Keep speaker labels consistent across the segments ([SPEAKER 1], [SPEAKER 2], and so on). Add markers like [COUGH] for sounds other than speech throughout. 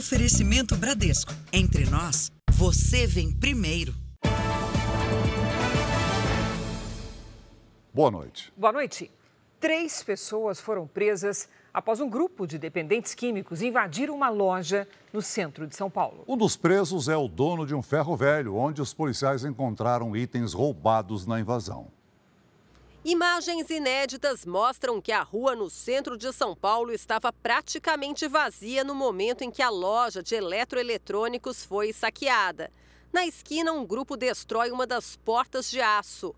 [SPEAKER 1] Oferecimento Bradesco. Entre nós, você vem primeiro.
[SPEAKER 2] Boa noite.
[SPEAKER 3] Boa noite. Três pessoas foram presas após um grupo de dependentes químicos invadir uma loja no centro de São Paulo.
[SPEAKER 2] Um dos presos é o dono de um ferro velho, onde os policiais encontraram itens roubados na invasão.
[SPEAKER 4] Imagens inéditas mostram que a rua no centro de São Paulo estava praticamente vazia no momento em que a loja de eletroeletrônicos foi saqueada. Na esquina, um grupo destrói uma das portas de aço.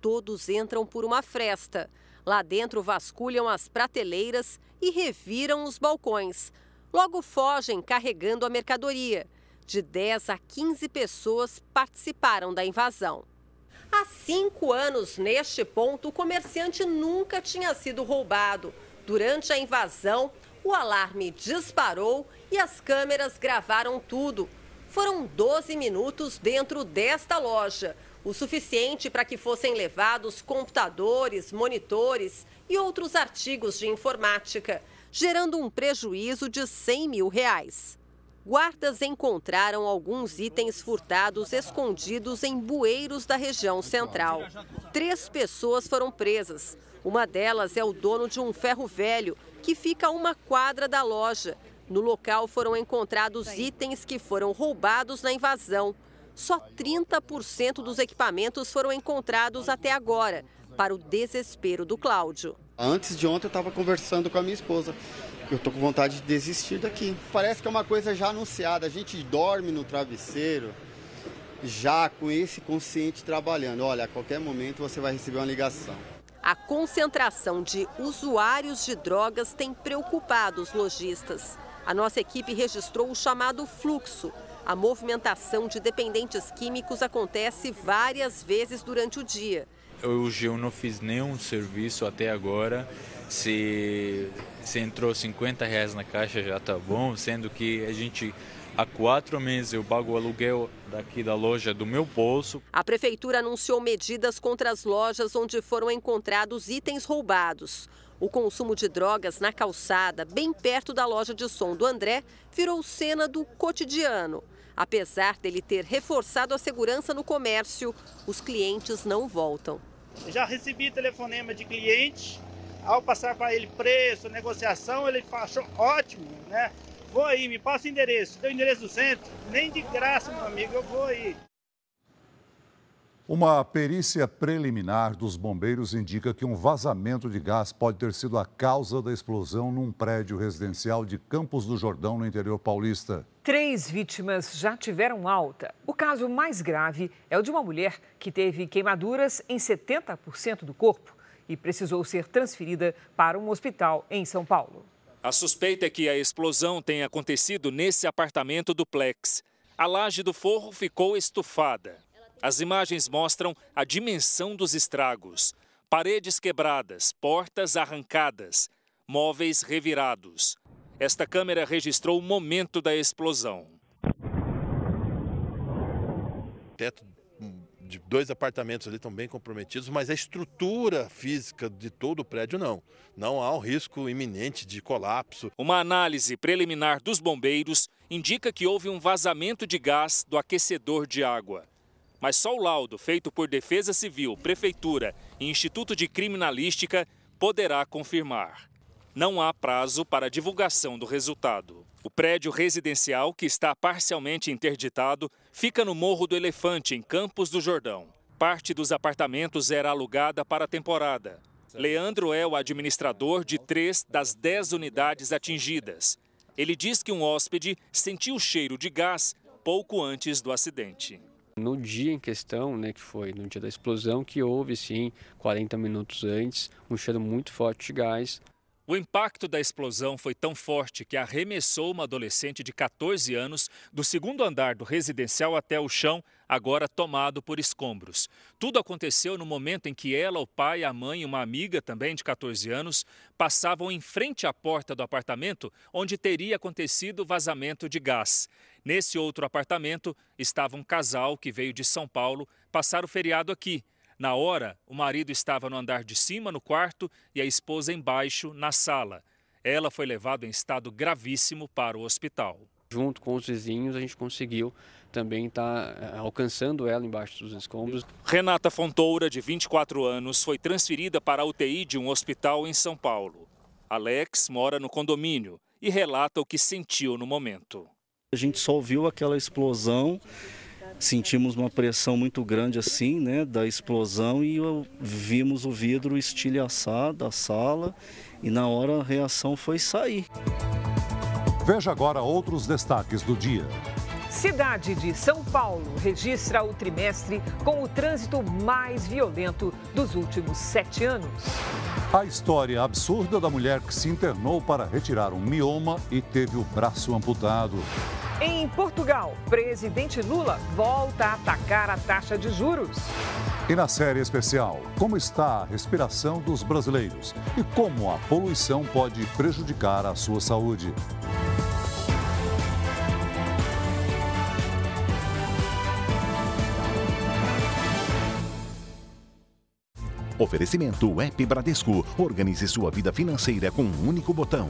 [SPEAKER 4] Todos entram por uma fresta. Lá dentro vasculham as prateleiras e reviram os balcões. Logo fogem carregando a mercadoria. De 10 a 15 pessoas participaram da invasão. Há cinco anos, neste ponto, o comerciante nunca tinha sido roubado. Durante a invasão, o alarme disparou e as câmeras gravaram tudo. Foram 12 minutos dentro desta loja, o suficiente para que fossem levados computadores, monitores e outros artigos de informática, gerando um prejuízo de 100 mil reais. Guardas encontraram alguns itens furtados escondidos em bueiros da região central. Três pessoas foram presas. Uma delas é o dono de um ferro velho, que fica a uma quadra da loja. No local foram encontrados itens que foram roubados na invasão. Só 30% dos equipamentos foram encontrados até agora, para o desespero do Cláudio.
[SPEAKER 5] Antes de ontem eu estava conversando com a minha esposa eu tô com vontade de desistir daqui. Parece que é uma coisa já anunciada. A gente dorme no travesseiro já com esse consciente trabalhando. Olha, a qualquer momento você vai receber uma ligação.
[SPEAKER 4] A concentração de usuários de drogas tem preocupado os lojistas. A nossa equipe registrou o chamado fluxo. A movimentação de dependentes químicos acontece várias vezes durante o dia.
[SPEAKER 6] Hoje eu não fiz nenhum serviço até agora se, se entrou 50 reais na caixa já tá bom, sendo que a gente há quatro meses eu pago o aluguel daqui da loja do meu bolso.
[SPEAKER 4] A prefeitura anunciou medidas contra as lojas onde foram encontrados itens roubados. O consumo de drogas na calçada, bem perto da loja de som do André, virou cena do cotidiano. Apesar dele ter reforçado a segurança no comércio, os clientes não voltam.
[SPEAKER 7] Já recebi telefonema de cliente ao passar para ele preço, negociação, ele achou ótimo, né? Vou aí, me passa o endereço. Tem o endereço do centro? Nem de graça, meu amigo, eu vou aí.
[SPEAKER 2] Uma perícia preliminar dos bombeiros indica que um vazamento de gás pode ter sido a causa da explosão num prédio residencial de Campos do Jordão, no interior paulista.
[SPEAKER 3] Três vítimas já tiveram alta. O caso mais grave é o de uma mulher que teve queimaduras em 70% do corpo e precisou ser transferida para um hospital em São Paulo.
[SPEAKER 8] A suspeita é que a explosão tenha acontecido nesse apartamento duplex. A laje do forro ficou estufada. As imagens mostram a dimensão dos estragos: paredes quebradas, portas arrancadas, móveis revirados. Esta câmera registrou o momento da explosão.
[SPEAKER 9] Teto de dois apartamentos ali estão bem comprometidos, mas a estrutura física de todo o prédio não. Não há um risco iminente de colapso.
[SPEAKER 8] Uma análise preliminar dos bombeiros indica que houve um vazamento de gás do aquecedor de água. Mas só o laudo feito por Defesa Civil, Prefeitura e Instituto de Criminalística poderá confirmar. Não há prazo para divulgação do resultado. O prédio residencial, que está parcialmente interditado, fica no Morro do Elefante, em Campos do Jordão. Parte dos apartamentos era alugada para a temporada. Leandro é o administrador de três das dez unidades atingidas. Ele diz que um hóspede sentiu o cheiro de gás pouco antes do acidente.
[SPEAKER 10] No dia em questão, né, que foi no dia da explosão, que houve sim, 40 minutos antes, um cheiro muito forte de gás.
[SPEAKER 8] O impacto da explosão foi tão forte que arremessou uma adolescente de 14 anos do segundo andar do residencial até o chão, agora tomado por escombros. Tudo aconteceu no momento em que ela, o pai, a mãe e uma amiga, também de 14 anos, passavam em frente à porta do apartamento onde teria acontecido o vazamento de gás. Nesse outro apartamento estava um casal que veio de São Paulo passar o feriado aqui na hora, o marido estava no andar de cima, no quarto, e a esposa embaixo, na sala. Ela foi levada em estado gravíssimo para o hospital.
[SPEAKER 10] Junto com os vizinhos, a gente conseguiu também estar tá alcançando ela embaixo dos escombros.
[SPEAKER 8] Renata Fontoura, de 24 anos, foi transferida para a UTI de um hospital em São Paulo. Alex mora no condomínio e relata o que sentiu no momento.
[SPEAKER 11] A gente só viu aquela explosão, sentimos uma pressão muito grande assim, né, da explosão e vimos o vidro estilhaçar da sala e na hora a reação foi sair.
[SPEAKER 2] Veja agora outros destaques do dia.
[SPEAKER 3] Cidade de São Paulo registra o trimestre com o trânsito mais violento dos últimos sete anos.
[SPEAKER 2] A história absurda da mulher que se internou para retirar um mioma e teve o braço amputado.
[SPEAKER 3] Em Portugal, presidente Lula volta a atacar a taxa de juros.
[SPEAKER 2] E na série especial, como está a respiração dos brasileiros e como a poluição pode prejudicar a sua saúde.
[SPEAKER 12] Oferecimento App Bradesco. Organize sua vida financeira com um único botão.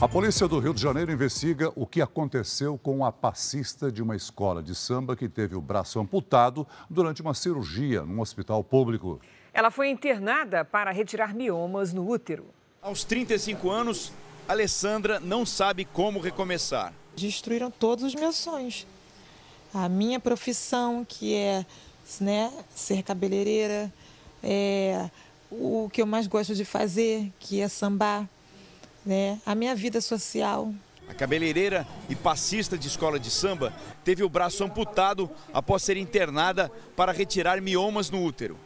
[SPEAKER 2] A polícia do Rio de Janeiro investiga o que aconteceu com a passista de uma escola de samba que teve o braço amputado durante uma cirurgia num hospital público.
[SPEAKER 3] Ela foi internada para retirar miomas no útero.
[SPEAKER 13] Aos 35 anos, Alessandra não sabe como recomeçar.
[SPEAKER 14] Destruíram todos os meus sonhos. A minha profissão, que é né, ser cabeleireira, é, o que eu mais gosto de fazer, que é sambar né? A minha vida social.
[SPEAKER 13] A cabeleireira e passista de escola de samba teve o braço amputado após ser internada para retirar miomas no útero.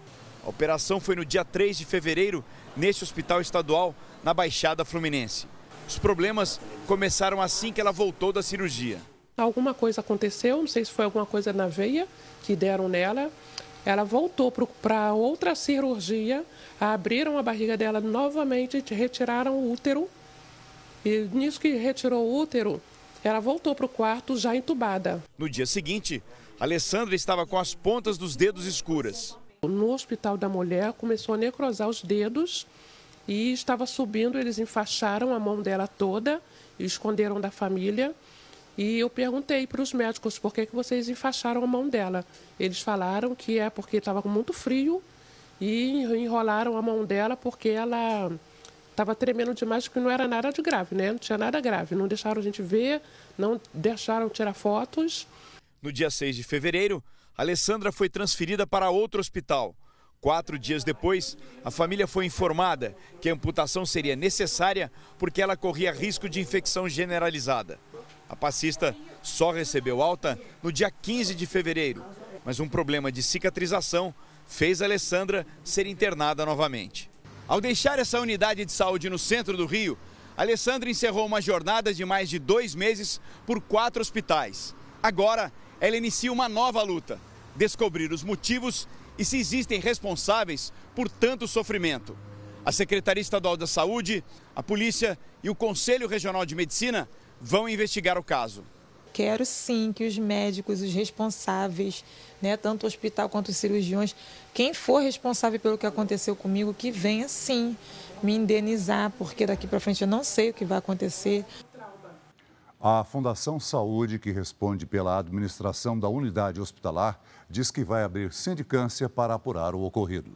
[SPEAKER 13] A operação foi no dia 3 de fevereiro, neste hospital estadual, na Baixada Fluminense. Os problemas começaram assim que ela voltou da cirurgia.
[SPEAKER 15] Alguma coisa aconteceu, não sei se foi alguma coisa na veia que deram nela. Ela voltou para outra cirurgia, abriram a barriga dela novamente, retiraram o útero e nisso que retirou o útero, ela voltou para o quarto já entubada.
[SPEAKER 13] No dia seguinte, Alessandra estava com as pontas dos dedos escuras.
[SPEAKER 15] No hospital da mulher, começou a necrosar os dedos e estava subindo. Eles enfaixaram a mão dela toda e esconderam da família. E eu perguntei para os médicos por que, que vocês enfaixaram a mão dela. Eles falaram que é porque estava com muito frio e enrolaram a mão dela porque ela estava tremendo demais porque não era nada de grave, né? Não tinha nada grave. Não deixaram a gente ver, não deixaram tirar fotos.
[SPEAKER 13] No dia 6 de fevereiro, Alessandra foi transferida para outro hospital. Quatro dias depois, a família foi informada que a amputação seria necessária porque ela corria risco de infecção generalizada. A passista só recebeu alta no dia 15 de fevereiro, mas um problema de cicatrização fez Alessandra ser internada novamente. Ao deixar essa unidade de saúde no centro do Rio, Alessandra encerrou uma jornada de mais de dois meses por quatro hospitais. Agora, ela inicia uma nova luta: descobrir os motivos e se existem responsáveis por tanto sofrimento. A Secretaria Estadual da Saúde, a Polícia e o Conselho Regional de Medicina vão investigar o caso.
[SPEAKER 14] Quero sim que os médicos, os responsáveis, né, tanto o hospital quanto os cirurgiões, quem for responsável pelo que aconteceu comigo, que venha sim me indenizar, porque daqui para frente eu não sei o que vai acontecer.
[SPEAKER 2] A Fundação Saúde, que responde pela administração da unidade hospitalar, diz que vai abrir sindicância para apurar o ocorrido.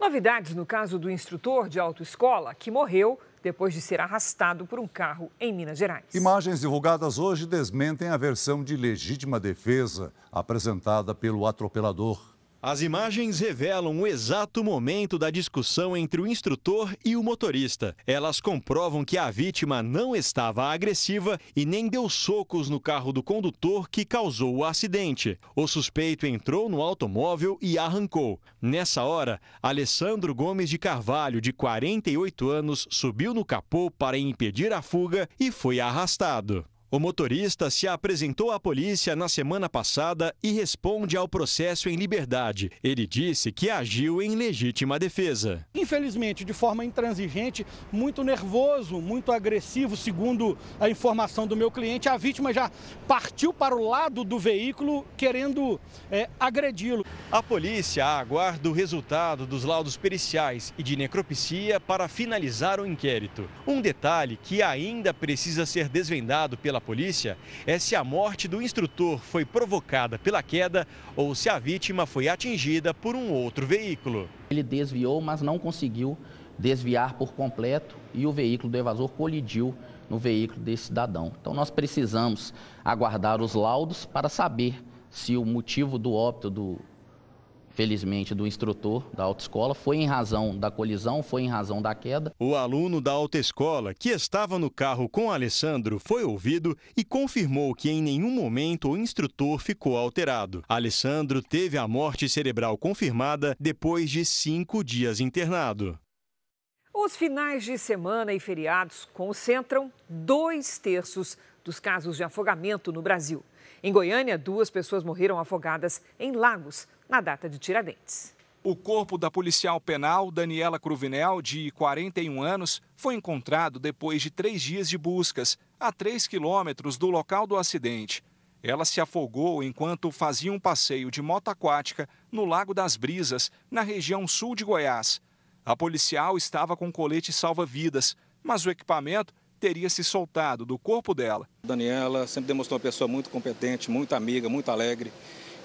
[SPEAKER 3] Novidades no caso do instrutor de autoescola que morreu depois de ser arrastado por um carro em Minas Gerais.
[SPEAKER 2] Imagens divulgadas hoje desmentem a versão de legítima defesa apresentada pelo atropelador.
[SPEAKER 16] As imagens revelam o exato momento da discussão entre o instrutor e o motorista. Elas comprovam que a vítima não estava agressiva e nem deu socos no carro do condutor que causou o acidente. O suspeito entrou no automóvel e arrancou. Nessa hora, Alessandro Gomes de Carvalho, de 48 anos, subiu no capô para impedir a fuga e foi arrastado.
[SPEAKER 13] O motorista se apresentou à polícia na semana passada e responde ao processo em liberdade. Ele disse que agiu em legítima defesa.
[SPEAKER 17] Infelizmente, de forma intransigente, muito nervoso, muito agressivo, segundo a informação do meu cliente, a vítima já partiu para o lado do veículo querendo é, agredi-lo.
[SPEAKER 13] A polícia aguarda o resultado dos laudos periciais e de necropsia para finalizar o inquérito. Um detalhe que ainda precisa ser desvendado pela polícia é se a morte do instrutor foi provocada pela queda ou se a vítima foi atingida por um outro veículo.
[SPEAKER 18] Ele desviou, mas não conseguiu desviar por completo e o veículo do evasor colidiu no veículo desse cidadão. Então nós precisamos aguardar os laudos para saber se o motivo do óbito do felizmente, do instrutor da autoescola. Foi em razão da colisão, foi em razão da queda.
[SPEAKER 13] O aluno da autoescola, que estava no carro com Alessandro, foi ouvido e confirmou que em nenhum momento o instrutor ficou alterado. Alessandro teve a morte cerebral confirmada depois de cinco dias internado.
[SPEAKER 3] Os finais de semana e feriados concentram dois terços dos casos de afogamento no Brasil. Em Goiânia, duas pessoas morreram afogadas em lagos na data de Tiradentes.
[SPEAKER 19] O corpo da policial penal Daniela Cruvinel, de 41 anos, foi encontrado depois de três dias de buscas, a 3 quilômetros do local do acidente. Ela se afogou enquanto fazia um passeio de moto aquática no Lago das Brisas, na região sul de Goiás. A policial estava com colete salva-vidas, mas o equipamento teria se soltado do corpo dela.
[SPEAKER 20] Daniela sempre demonstrou uma pessoa muito competente, muito amiga, muito alegre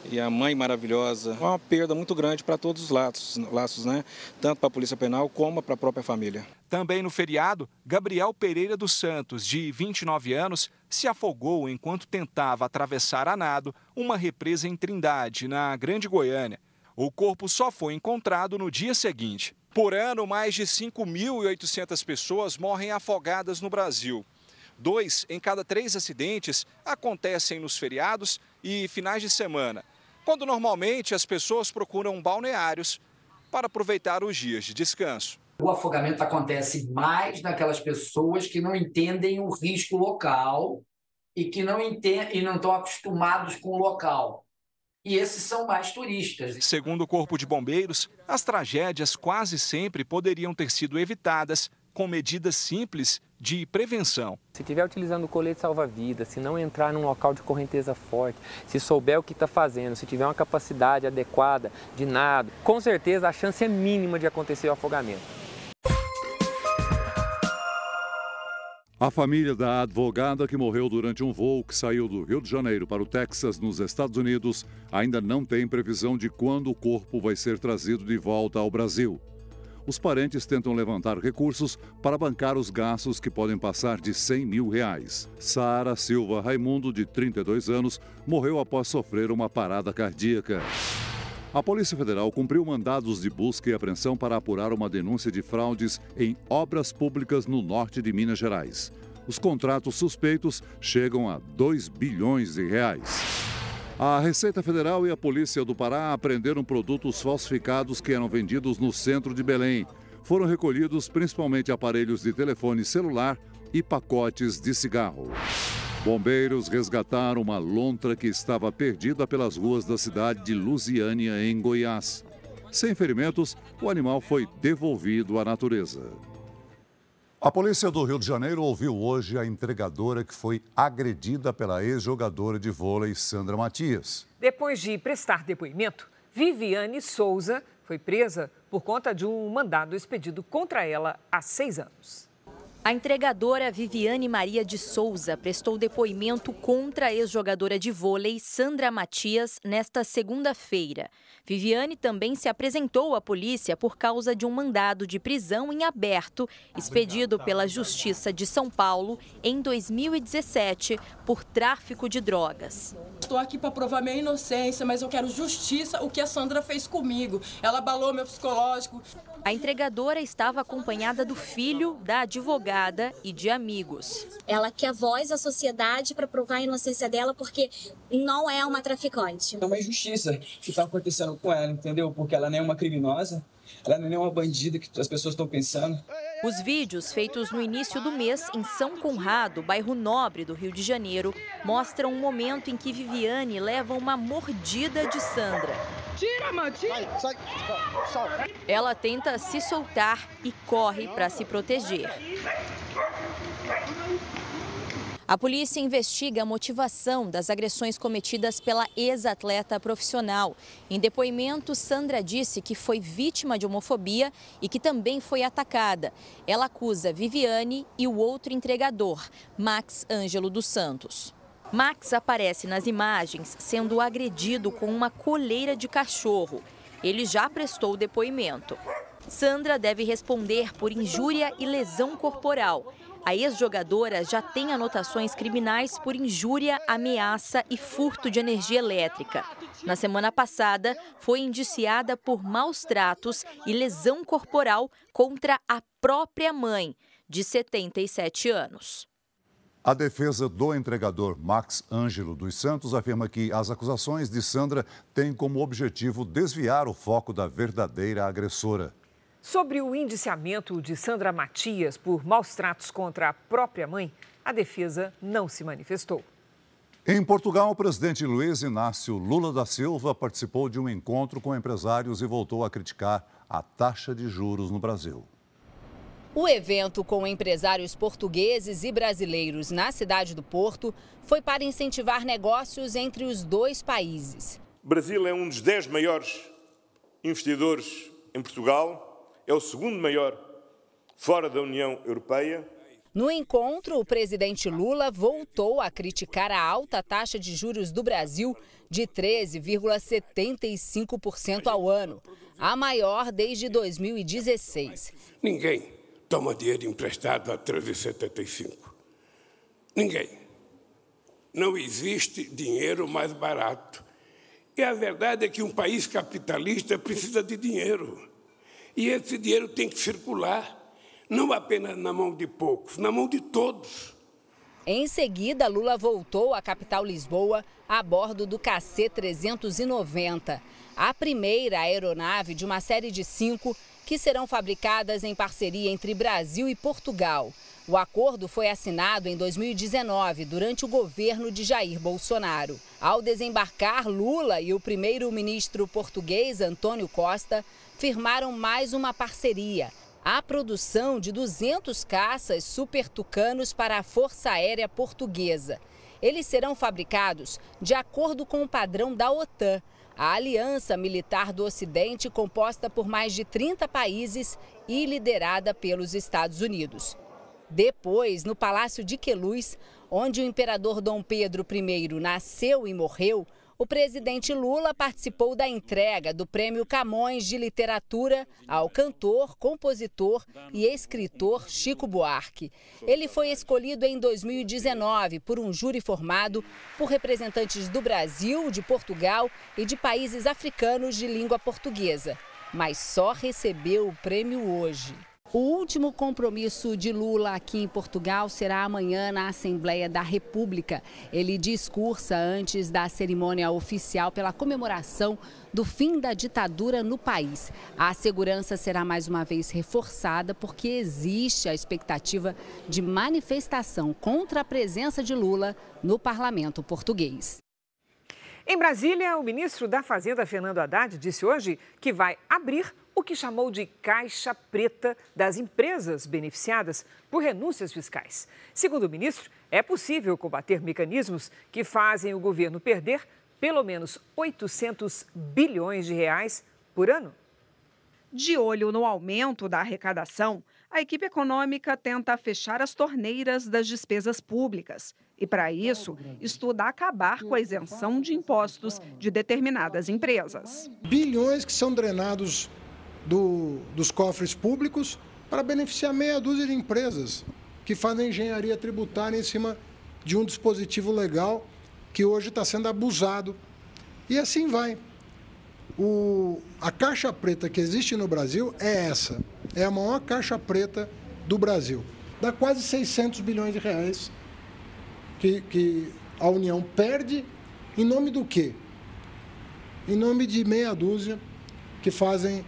[SPEAKER 20] e a mãe maravilhosa. É uma perda muito grande para todos os laços, laços né? tanto para a Polícia Penal como para a própria família.
[SPEAKER 19] Também no feriado, Gabriel Pereira dos Santos, de 29 anos, se afogou enquanto tentava atravessar a nado uma represa em Trindade, na Grande Goiânia. O corpo só foi encontrado no dia seguinte. Por ano, mais de 5.800 pessoas morrem afogadas no Brasil. Dois em cada três acidentes acontecem nos feriados e finais de semana quando normalmente as pessoas procuram balneários para aproveitar os dias de descanso.
[SPEAKER 21] O afogamento acontece mais naquelas pessoas que não entendem o risco local e que não entendem e não estão acostumados com o local. E esses são mais turistas.
[SPEAKER 19] Segundo o Corpo de Bombeiros, as tragédias quase sempre poderiam ter sido evitadas com medidas simples de prevenção.
[SPEAKER 10] Se estiver utilizando o colete salva-vidas, se não entrar num local de correnteza forte, se souber o que está fazendo, se tiver uma capacidade adequada de nado, com certeza a chance é mínima de acontecer o afogamento.
[SPEAKER 2] A família da advogada que morreu durante um voo que saiu do Rio de Janeiro para o Texas, nos Estados Unidos, ainda não tem previsão de quando o corpo vai ser trazido de volta ao Brasil os parentes tentam levantar recursos para bancar os gastos que podem passar de 100 mil reais. Sara Silva Raimundo, de 32 anos, morreu após sofrer uma parada cardíaca. A Polícia Federal cumpriu mandados de busca e apreensão para apurar uma denúncia de fraudes em obras públicas no norte de Minas Gerais. Os contratos suspeitos chegam a 2 bilhões de reais. A Receita Federal e a Polícia do Pará apreenderam produtos falsificados que eram vendidos no centro de Belém. Foram recolhidos principalmente aparelhos de telefone celular e pacotes de cigarro. Bombeiros resgataram uma lontra que estava perdida pelas ruas da cidade de Lusiânia, em Goiás. Sem ferimentos, o animal foi devolvido à natureza. A polícia do Rio de Janeiro ouviu hoje a entregadora que foi agredida pela ex-jogadora de vôlei Sandra Matias.
[SPEAKER 3] Depois de prestar depoimento, Viviane Souza foi presa por conta de um mandado expedido contra ela há seis anos.
[SPEAKER 22] A entregadora Viviane Maria de Souza prestou depoimento contra a ex-jogadora de vôlei Sandra Matias nesta segunda-feira. Viviane também se apresentou à polícia por causa de um mandado de prisão em aberto expedido pela Justiça de São Paulo em 2017 por tráfico de drogas.
[SPEAKER 23] Estou aqui para provar minha inocência, mas eu quero justiça o que a Sandra fez comigo. Ela abalou meu psicológico.
[SPEAKER 22] A entregadora estava acompanhada do filho, da advogada e de amigos.
[SPEAKER 24] Ela quer voz à sociedade para provar a inocência dela porque não é uma traficante.
[SPEAKER 25] É uma injustiça que está acontecendo com ela, entendeu? Porque ela nem é uma criminosa, ela nem é uma bandida que as pessoas estão pensando.
[SPEAKER 22] Os vídeos feitos no início do mês em São Conrado, bairro nobre do Rio de Janeiro, mostram um momento em que Viviane leva uma mordida de Sandra.
[SPEAKER 23] Tira, mãe, tira. Sai,
[SPEAKER 22] sai, Ela tenta se soltar e corre para se proteger. A polícia investiga a motivação das agressões cometidas pela ex-atleta profissional. Em depoimento, Sandra disse que foi vítima de homofobia e que também foi atacada. Ela acusa Viviane e o outro entregador, Max Ângelo dos Santos. Max aparece nas imagens sendo agredido com uma coleira de cachorro. Ele já prestou depoimento. Sandra deve responder por injúria e lesão corporal. A ex-jogadora já tem anotações criminais por injúria, ameaça e furto de energia elétrica. Na semana passada, foi indiciada por maus tratos e lesão corporal contra a própria mãe, de 77 anos.
[SPEAKER 2] A defesa do entregador Max Ângelo dos Santos afirma que as acusações de Sandra têm como objetivo desviar o foco da verdadeira agressora.
[SPEAKER 3] Sobre o indiciamento de Sandra Matias por maus tratos contra a própria mãe, a defesa não se manifestou.
[SPEAKER 2] Em Portugal, o presidente Luiz Inácio Lula da Silva participou de um encontro com empresários e voltou a criticar a taxa de juros no Brasil.
[SPEAKER 26] O evento com empresários portugueses e brasileiros na cidade do Porto foi para incentivar negócios entre os dois países.
[SPEAKER 27] O Brasil é um dos dez maiores investidores em Portugal é o segundo maior fora da União Europeia.
[SPEAKER 26] No encontro, o presidente Lula voltou a criticar a alta taxa de juros do Brasil de 13,75% ao ano, a maior desde 2016.
[SPEAKER 28] Ninguém toma dinheiro emprestado a 13,75. Ninguém. Não existe dinheiro mais barato. E a verdade é que um país capitalista precisa de dinheiro. E esse dinheiro tem que circular, não apenas na mão de poucos, na mão de todos.
[SPEAKER 26] Em seguida, Lula voltou à capital Lisboa a bordo do KC-390, a primeira aeronave de uma série de cinco que serão fabricadas em parceria entre Brasil e Portugal. O acordo foi assinado em 2019, durante o governo de Jair Bolsonaro. Ao desembarcar, Lula e o primeiro-ministro português Antônio Costa firmaram mais uma parceria. A produção de 200 caças Super Tucanos para a Força Aérea Portuguesa. Eles serão fabricados de acordo com o padrão da OTAN, a aliança militar do Ocidente composta por mais de 30 países e liderada pelos Estados Unidos. Depois, no Palácio de Queluz, onde o imperador Dom Pedro I nasceu e morreu, o presidente Lula participou da entrega do Prêmio Camões de Literatura ao cantor, compositor e escritor Chico Buarque. Ele foi escolhido em 2019 por um júri formado por representantes do Brasil, de Portugal e de países africanos de língua portuguesa, mas só recebeu o prêmio hoje. O último compromisso de Lula aqui em Portugal será amanhã na Assembleia da República. Ele discursa antes da cerimônia oficial pela comemoração do fim da ditadura no país. A segurança será mais uma vez reforçada porque existe a expectativa de manifestação contra a presença de Lula no parlamento português.
[SPEAKER 3] Em Brasília, o ministro da Fazenda, Fernando Haddad, disse hoje que vai abrir o que chamou de caixa preta das empresas beneficiadas por renúncias fiscais. Segundo o ministro, é possível combater mecanismos que fazem o governo perder pelo menos 800 bilhões de reais por ano.
[SPEAKER 29] De olho no aumento da arrecadação, a equipe econômica tenta fechar as torneiras das despesas públicas e, para isso, estuda acabar com a isenção de impostos de determinadas empresas.
[SPEAKER 30] Bilhões que são drenados do, dos cofres públicos para beneficiar meia dúzia de empresas que fazem engenharia tributária em cima de um dispositivo legal que hoje está sendo abusado. E assim vai. O, a caixa preta que existe no Brasil é essa. É a maior caixa preta do Brasil. Dá quase 600 bilhões de reais que, que a União perde em nome do quê? Em nome de meia dúzia que fazem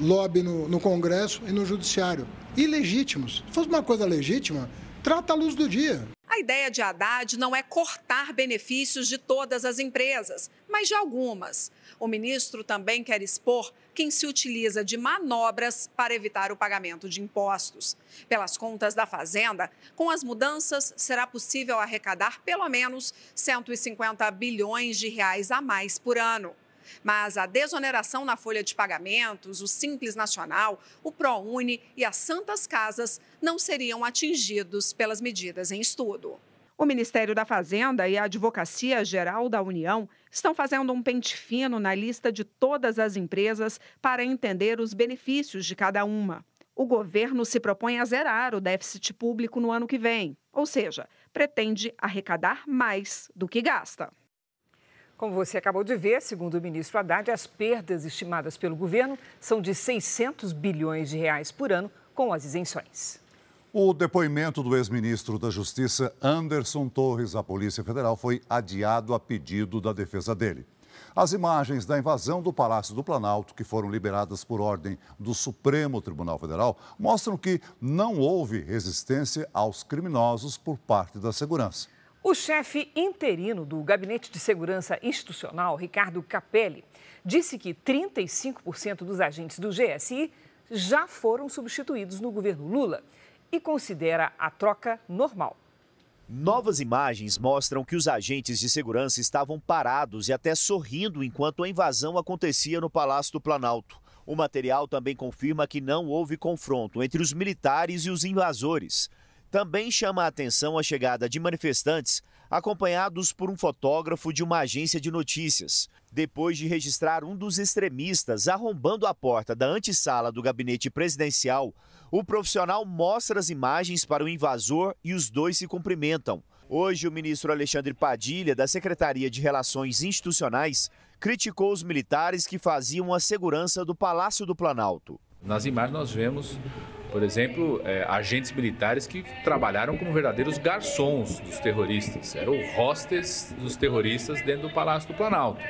[SPEAKER 30] lobby no, no Congresso e no Judiciário. Ilegítimos. Se fosse uma coisa legítima, trata a luz do dia.
[SPEAKER 29] A ideia de Haddad não é cortar benefícios de todas as empresas, mas de algumas. O ministro também quer expor quem se utiliza de manobras para evitar o pagamento de impostos. Pelas contas da Fazenda, com as mudanças, será possível arrecadar pelo menos 150 bilhões de reais a mais por ano. Mas a desoneração na folha de pagamentos, o Simples Nacional, o ProUni e as Santas Casas não seriam atingidos pelas medidas em estudo. O Ministério da Fazenda e a Advocacia Geral da União estão fazendo um pente fino na lista de todas as empresas para entender os benefícios de cada uma. O governo se propõe a zerar o déficit público no ano que vem, ou seja, pretende arrecadar mais do que gasta.
[SPEAKER 3] Como você acabou de ver, segundo o ministro Haddad, as perdas estimadas pelo governo são de 600 bilhões de reais por ano com as isenções.
[SPEAKER 2] O depoimento do ex-ministro da Justiça, Anderson Torres, à Polícia Federal, foi adiado a pedido da defesa dele. As imagens da invasão do Palácio do Planalto, que foram liberadas por ordem do Supremo Tribunal Federal, mostram que não houve resistência aos criminosos por parte da segurança.
[SPEAKER 3] O chefe interino do Gabinete de Segurança Institucional, Ricardo Capelli, disse que 35% dos agentes do GSI já foram substituídos no governo Lula e considera a troca normal.
[SPEAKER 31] Novas imagens mostram que os agentes de segurança estavam parados e até sorrindo enquanto a invasão acontecia no Palácio do Planalto. O material também confirma que não houve confronto entre os militares e os invasores. Também chama a atenção a chegada de manifestantes acompanhados por um fotógrafo de uma agência de notícias. Depois de registrar um dos extremistas arrombando a porta da antessala do gabinete presidencial, o profissional mostra as imagens para o invasor e os dois se cumprimentam. Hoje, o ministro Alexandre Padilha, da Secretaria de Relações Institucionais, criticou os militares que faziam a segurança do Palácio do Planalto.
[SPEAKER 32] Nas imagens nós vemos por exemplo, é, agentes militares que trabalharam como verdadeiros garçons dos terroristas, eram hostes dos terroristas dentro do Palácio do Planalto.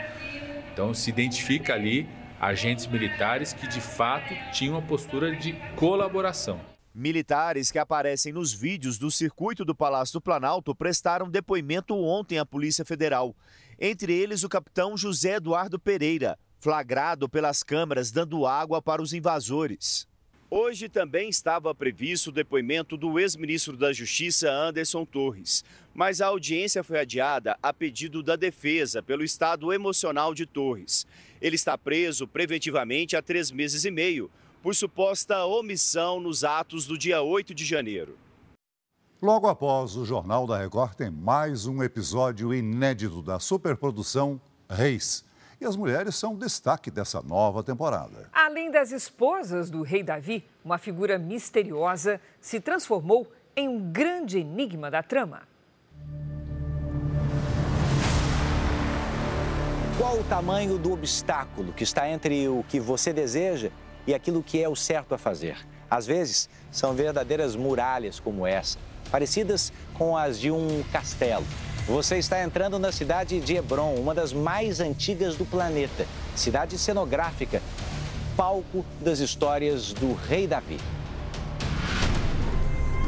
[SPEAKER 32] Então se identifica ali agentes militares que de fato tinham uma postura de colaboração.
[SPEAKER 31] Militares que aparecem nos vídeos do circuito do Palácio do Planalto prestaram depoimento ontem à Polícia Federal. Entre eles, o capitão José Eduardo Pereira, flagrado pelas câmeras dando água para os invasores. Hoje também estava previsto o depoimento do ex-ministro da Justiça, Anderson Torres, mas a audiência foi adiada a pedido da defesa pelo estado emocional de Torres. Ele está preso preventivamente há três meses e meio por suposta omissão nos atos do dia 8 de janeiro.
[SPEAKER 2] Logo após o Jornal da Record, tem mais um episódio inédito da superprodução Reis e as mulheres são destaque dessa nova temporada.
[SPEAKER 3] Além das esposas do rei Davi, uma figura misteriosa se transformou em um grande enigma da trama.
[SPEAKER 33] Qual o tamanho do obstáculo que está entre o que você deseja e aquilo que é o certo a fazer? Às vezes, são verdadeiras muralhas como essa, parecidas com as de um castelo você está entrando na cidade de Hebron, uma das mais antigas do planeta. Cidade cenográfica, palco das histórias do rei Davi.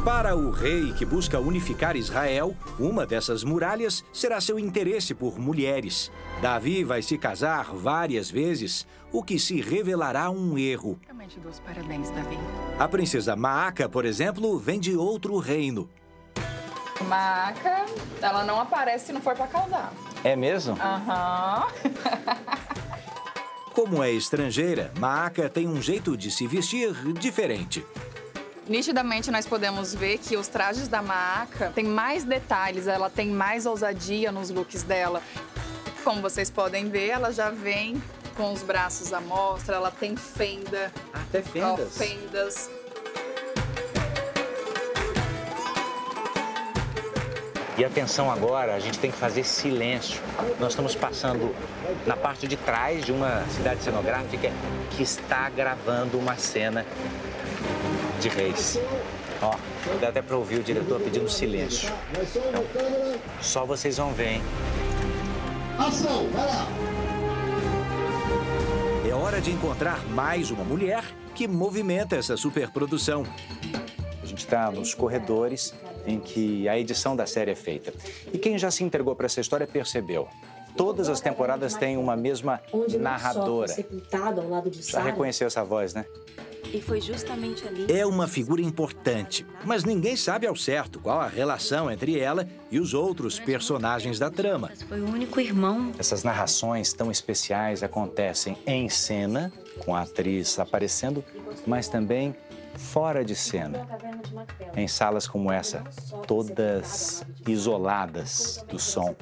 [SPEAKER 34] Para o rei que busca unificar Israel, uma dessas muralhas será seu interesse por mulheres. Davi vai se casar várias vezes, o que se revelará um erro.
[SPEAKER 35] Parabéns, Davi.
[SPEAKER 34] A princesa Maaca, por exemplo, vem de outro reino.
[SPEAKER 35] Maca, ela não aparece se não for para casar.
[SPEAKER 33] É mesmo?
[SPEAKER 35] Aham.
[SPEAKER 34] Como é estrangeira, Maaca tem um jeito de se vestir diferente.
[SPEAKER 35] Nitidamente nós podemos ver que os trajes da Maaca têm mais detalhes, ela tem mais ousadia nos looks dela. Como vocês podem ver, ela já vem com os braços à mostra, ela tem fenda.
[SPEAKER 33] Até fendas?
[SPEAKER 35] Ó, fendas.
[SPEAKER 33] E atenção agora, a gente tem que fazer silêncio. Nós estamos passando na parte de trás de uma cidade cenográfica que está gravando uma cena de reis. Ó, dá até para ouvir o diretor pedindo silêncio. Então, só vocês vão ver, hein?
[SPEAKER 34] Ação, vai lá! hora de encontrar mais uma mulher que movimenta essa superprodução.
[SPEAKER 33] A gente está nos corredores em que a edição da série é feita. E quem já se entregou para essa história percebeu. Todas as temporadas têm uma mesma narradora. Já reconheceu essa voz, né?
[SPEAKER 22] E foi justamente ali.
[SPEAKER 34] É uma figura importante, mas ninguém sabe ao certo qual a relação entre ela e os outros personagens da trama.
[SPEAKER 22] Foi o único irmão.
[SPEAKER 33] Essas narrações tão especiais acontecem em cena, com a atriz aparecendo, mas também fora de cena, em salas como essa, todas isoladas do som,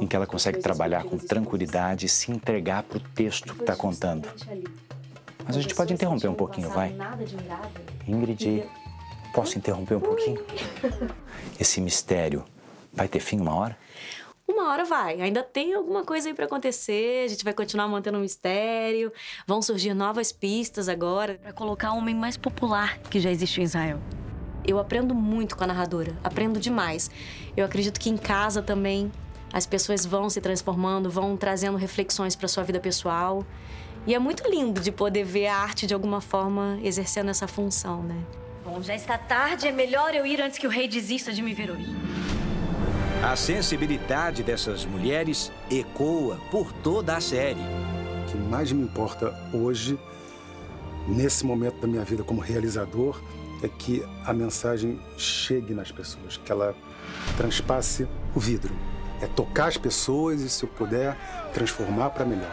[SPEAKER 33] em que ela consegue trabalhar com tranquilidade e se entregar para o texto que está contando. Mas a gente pode interromper um pouquinho, vai? Ingrid, posso interromper um pouquinho? Esse mistério vai ter fim uma hora?
[SPEAKER 22] Uma hora vai, ainda tem alguma coisa aí para acontecer, a gente vai continuar mantendo o um mistério, vão surgir novas pistas agora para colocar o homem mais popular que já existe em Israel. Eu aprendo muito com a narradora, aprendo demais. Eu acredito que em casa também as pessoas vão se transformando, vão trazendo reflexões para sua vida pessoal. E é muito lindo de poder ver a arte de alguma forma exercendo essa função, né? Bom, já está tarde, é melhor eu ir antes que o rei desista de me ver hoje.
[SPEAKER 34] A sensibilidade dessas mulheres ecoa por toda a série.
[SPEAKER 36] O que mais me importa hoje, nesse momento da minha vida como realizador, é que a mensagem chegue nas pessoas, que ela transpasse o vidro. É tocar as pessoas e, se eu puder, transformar para melhor.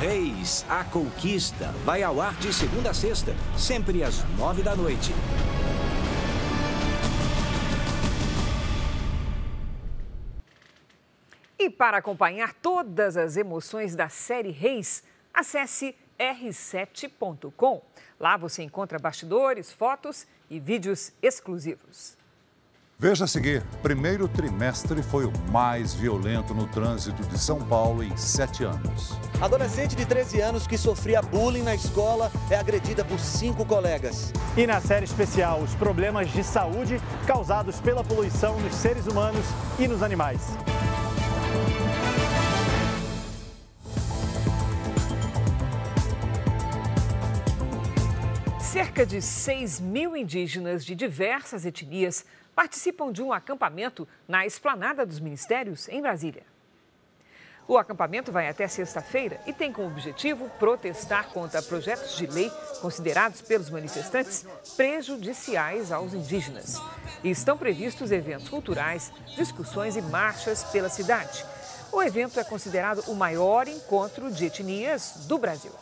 [SPEAKER 34] Reis, a Conquista vai ao ar de segunda a sexta, sempre às nove da noite.
[SPEAKER 3] Para acompanhar todas as emoções da série Reis, acesse r7.com. Lá você encontra bastidores, fotos e vídeos exclusivos.
[SPEAKER 2] Veja a seguir: primeiro trimestre foi o mais violento no trânsito de São Paulo em sete anos.
[SPEAKER 37] Adolescente de 13 anos que sofria bullying na escola é agredida por cinco colegas.
[SPEAKER 38] E na série especial, os problemas de saúde causados pela poluição nos seres humanos e nos animais.
[SPEAKER 3] Cerca de 6 mil indígenas de diversas etnias participam de um acampamento na esplanada dos ministérios em Brasília. O acampamento vai até sexta-feira e tem como objetivo protestar contra projetos de lei considerados pelos manifestantes prejudiciais aos indígenas. E estão previstos eventos culturais, discussões e marchas pela cidade. O evento é considerado o maior encontro de etnias do Brasil.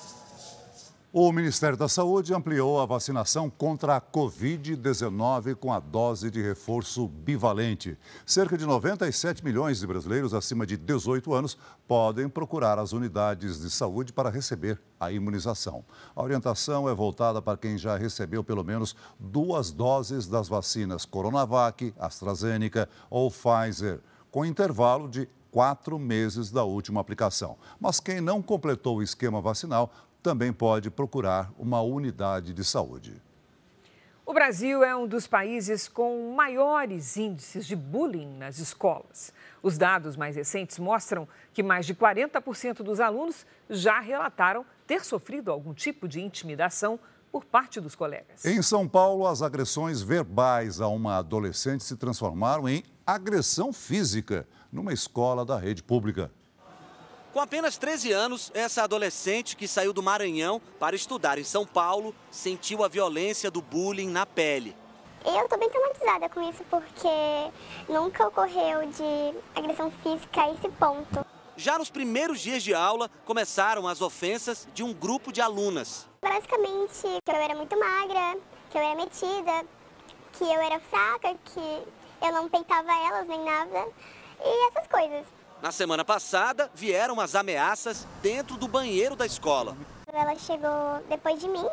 [SPEAKER 2] O Ministério da Saúde ampliou a vacinação contra a Covid-19 com a dose de reforço bivalente. Cerca de 97 milhões de brasileiros acima de 18 anos podem procurar as unidades de saúde para receber a imunização. A orientação é voltada para quem já recebeu pelo menos duas doses das vacinas Coronavac, AstraZeneca ou Pfizer, com intervalo de quatro meses da última aplicação. Mas quem não completou o esquema vacinal também pode procurar uma unidade de saúde.
[SPEAKER 3] O Brasil é um dos países com maiores índices de bullying nas escolas. Os dados mais recentes mostram que mais de 40% dos alunos já relataram ter sofrido algum tipo de intimidação por parte dos colegas.
[SPEAKER 2] Em São Paulo, as agressões verbais a uma adolescente se transformaram em agressão física numa escola da rede pública.
[SPEAKER 37] Com apenas 13 anos, essa adolescente que saiu do Maranhão para estudar em São Paulo sentiu a violência do bullying na pele.
[SPEAKER 39] Eu estou bem traumatizada com isso porque nunca ocorreu de agressão física a esse ponto.
[SPEAKER 37] Já nos primeiros dias de aula, começaram as ofensas de um grupo de alunas.
[SPEAKER 39] Basicamente, que eu era muito magra, que eu era metida, que eu era fraca, que eu não peitava elas nem nada, e essas coisas.
[SPEAKER 37] Na semana passada, vieram as ameaças dentro do banheiro da escola.
[SPEAKER 39] Ela chegou depois de mim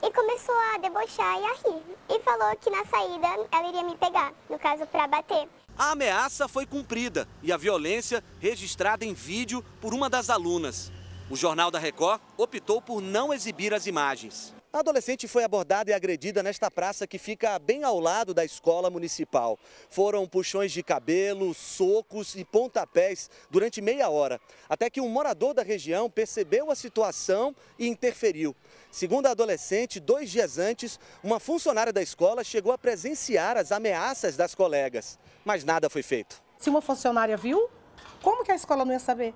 [SPEAKER 39] e começou a debochar e a rir. E falou que na saída ela iria me pegar, no caso, para bater.
[SPEAKER 37] A ameaça foi cumprida e a violência registrada em vídeo por uma das alunas. O Jornal da Record optou por não exibir as imagens. A adolescente foi abordada e agredida nesta praça que fica bem ao lado da escola municipal. Foram puxões de cabelo, socos e pontapés durante meia hora, até que um morador da região percebeu a situação e interferiu. Segundo a adolescente, dois dias antes, uma funcionária da escola chegou a presenciar as ameaças das colegas, mas nada foi feito.
[SPEAKER 40] Se uma funcionária viu, como que a escola não ia saber?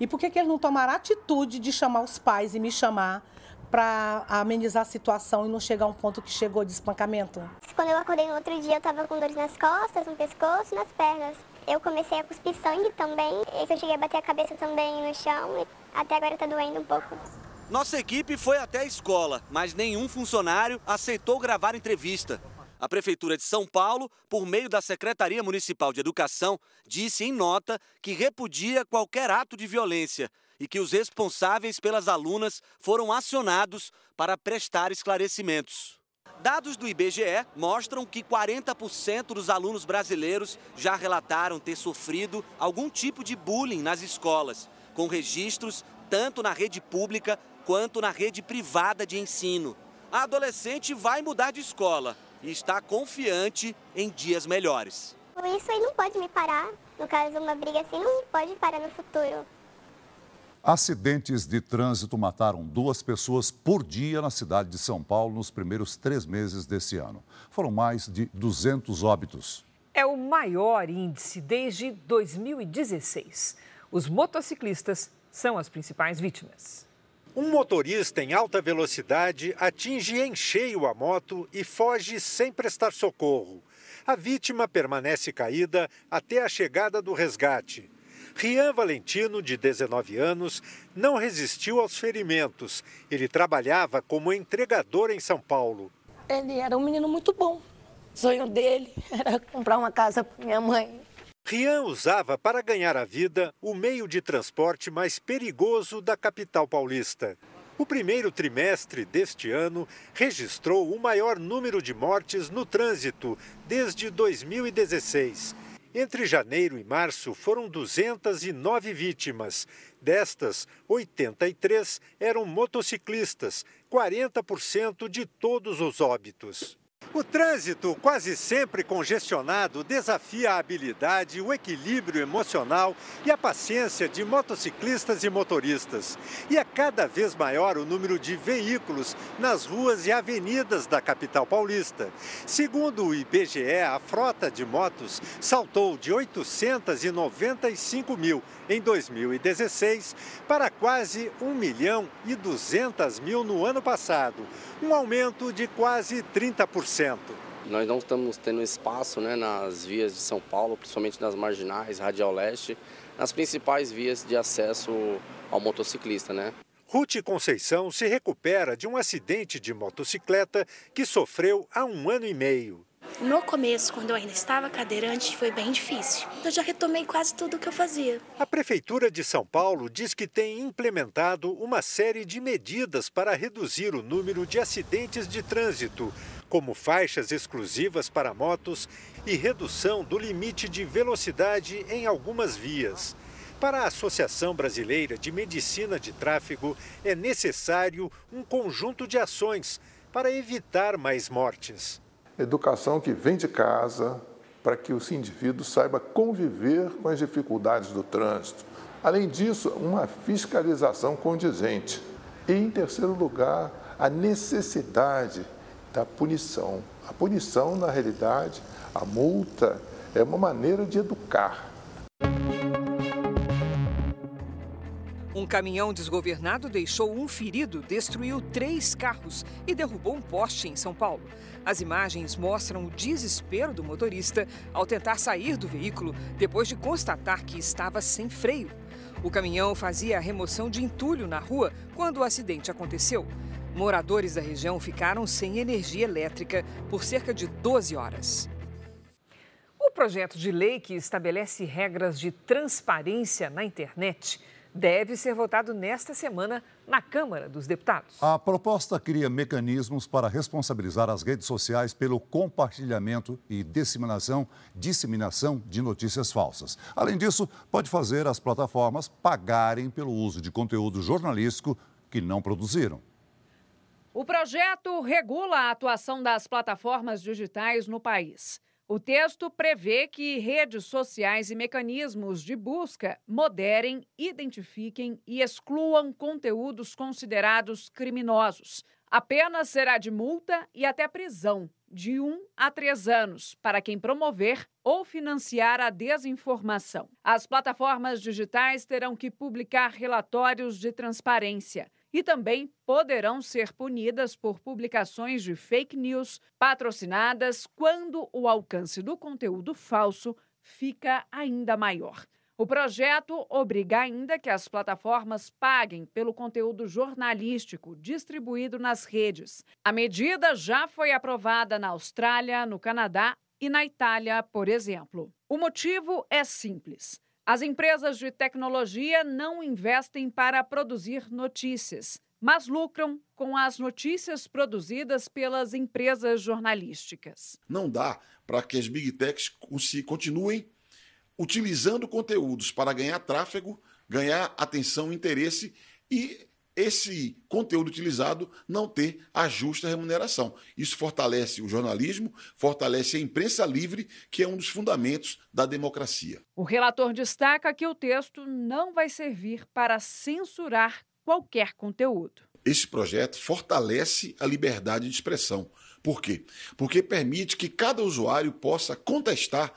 [SPEAKER 40] E por que, que eles não tomaram a atitude de chamar os pais e me chamar para amenizar a situação e não chegar a um ponto que chegou de espancamento?
[SPEAKER 39] Quando eu acordei no outro dia, eu estava com dores nas costas, no pescoço e nas pernas. Eu comecei a cuspir sangue também, e eu cheguei a bater a cabeça também no chão, e até agora está doendo um pouco.
[SPEAKER 37] Nossa equipe foi até a escola, mas nenhum funcionário aceitou gravar entrevista. A Prefeitura de São Paulo, por meio da Secretaria Municipal de Educação, disse em nota que repudia qualquer ato de violência e que os responsáveis pelas alunas foram acionados para prestar esclarecimentos. Dados do IBGE mostram que 40% dos alunos brasileiros já relataram ter sofrido algum tipo de bullying nas escolas, com registros tanto na rede pública quanto na rede privada de ensino. A adolescente vai mudar de escola e está confiante em dias melhores.
[SPEAKER 39] Isso aí não pode me parar. No caso, uma briga assim não pode parar no futuro.
[SPEAKER 2] Acidentes de trânsito mataram duas pessoas por dia na cidade de São Paulo nos primeiros três meses desse ano. Foram mais de 200 óbitos.
[SPEAKER 3] É o maior índice desde 2016. Os motociclistas são as principais vítimas.
[SPEAKER 41] Um motorista em alta velocidade atinge em cheio a moto e foge sem prestar socorro. A vítima permanece caída até a chegada do resgate. Rian Valentino, de 19 anos, não resistiu aos ferimentos. Ele trabalhava como entregador em São Paulo.
[SPEAKER 42] Ele era um menino muito bom. O sonho dele [LAUGHS] era comprar uma casa para minha mãe.
[SPEAKER 41] Rian usava para ganhar a vida o meio de transporte mais perigoso da capital paulista. O primeiro trimestre deste ano registrou o maior número de mortes no trânsito desde 2016. Entre janeiro e março foram 209 vítimas. Destas, 83 eram motociclistas, 40% de todos os óbitos. O trânsito, quase sempre congestionado, desafia a habilidade, o equilíbrio emocional e a paciência de motociclistas e motoristas. E é cada vez maior o número de veículos nas ruas e avenidas da capital paulista. Segundo o IBGE, a frota de motos saltou de 895 mil em 2016 para quase 1 milhão e 200 mil no ano passado, um aumento de quase 30%.
[SPEAKER 43] Nós não estamos tendo espaço né, nas vias de São Paulo, principalmente nas marginais, Radial Leste, nas principais vias de acesso ao motociclista. Né?
[SPEAKER 41] Ruth Conceição se recupera de um acidente de motocicleta que sofreu há um ano e meio.
[SPEAKER 44] No começo, quando eu ainda estava cadeirante, foi bem difícil. Eu já retomei quase tudo o que eu fazia.
[SPEAKER 41] A Prefeitura de São Paulo diz que tem implementado uma série de medidas para reduzir o número de acidentes de trânsito, como faixas exclusivas para motos e redução do limite de velocidade em algumas vias. Para a Associação Brasileira de Medicina de Tráfego, é necessário um conjunto de ações para evitar mais mortes.
[SPEAKER 45] Educação que vem de casa para que o indivíduo saiba conviver com as dificuldades do trânsito. Além disso, uma fiscalização condizente. E, em terceiro lugar, a necessidade da punição. A punição, na realidade, a multa, é uma maneira de educar.
[SPEAKER 3] Um caminhão desgovernado deixou um ferido, destruiu três carros e derrubou um poste em São Paulo. As imagens mostram o desespero do motorista ao tentar sair do veículo depois de constatar que estava sem freio. O caminhão fazia a remoção de entulho na rua quando o acidente aconteceu. Moradores da região ficaram sem energia elétrica por cerca de 12 horas. O projeto de lei que estabelece regras de transparência na internet deve ser votado nesta semana na Câmara dos Deputados.
[SPEAKER 2] A proposta cria mecanismos para responsabilizar as redes sociais pelo compartilhamento e disseminação, disseminação de notícias falsas. Além disso, pode fazer as plataformas pagarem pelo uso de conteúdo jornalístico que não produziram.
[SPEAKER 46] O projeto regula a atuação das plataformas digitais no país. O texto prevê que redes sociais e mecanismos de busca moderem, identifiquem e excluam conteúdos considerados criminosos. A pena será de multa e até prisão, de um a três anos, para quem promover ou financiar a desinformação. As plataformas digitais terão que publicar relatórios de transparência e também poderão ser punidas por publicações de fake news patrocinadas quando o alcance do conteúdo falso fica ainda maior. O projeto obriga ainda que as plataformas paguem pelo conteúdo jornalístico distribuído nas redes. A medida já foi aprovada na Austrália, no Canadá e na Itália, por exemplo. O motivo é simples. As empresas de tecnologia não investem para produzir notícias, mas lucram com as notícias produzidas pelas empresas jornalísticas.
[SPEAKER 47] Não dá para que as big techs continuem utilizando conteúdos para ganhar tráfego, ganhar atenção, interesse e esse conteúdo utilizado não ter a justa remuneração. Isso fortalece o jornalismo, fortalece a imprensa livre, que é um dos fundamentos da democracia.
[SPEAKER 46] O relator destaca que o texto não vai servir para censurar qualquer conteúdo.
[SPEAKER 47] Esse projeto fortalece a liberdade de expressão. Por quê? Porque permite que cada usuário possa contestar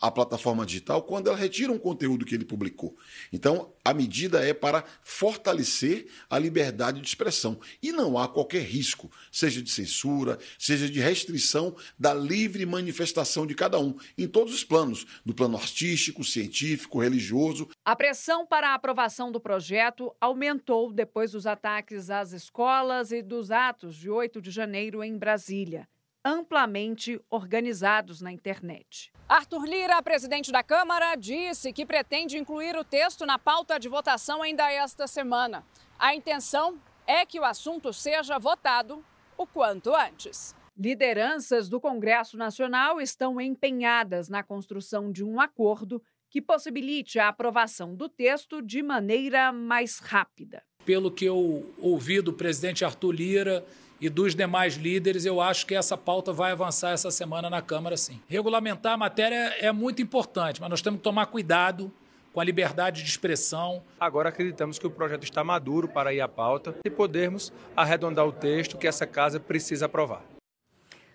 [SPEAKER 47] a plataforma digital quando ela retira um conteúdo que ele publicou. Então, a medida é para fortalecer a liberdade de expressão. E não há qualquer risco, seja de censura, seja de restrição da livre manifestação de cada um, em todos os planos do plano artístico, científico, religioso.
[SPEAKER 46] A pressão para a aprovação do projeto aumentou depois dos ataques às escolas e dos atos de 8 de janeiro em Brasília amplamente organizados na internet. Arthur Lira, presidente da Câmara, disse que pretende incluir o texto na pauta de votação ainda esta semana. A intenção é que o assunto seja votado o quanto antes. Lideranças do Congresso Nacional estão empenhadas na construção de um acordo que possibilite a aprovação do texto de maneira mais rápida.
[SPEAKER 48] Pelo que eu ouvi do presidente Arthur Lira, e dos demais líderes, eu acho que essa pauta vai avançar essa semana na Câmara, sim. Regulamentar a matéria é muito importante, mas nós temos que tomar cuidado com a liberdade de expressão.
[SPEAKER 49] Agora acreditamos que o projeto está maduro para ir à pauta e podermos arredondar o texto que essa casa precisa aprovar.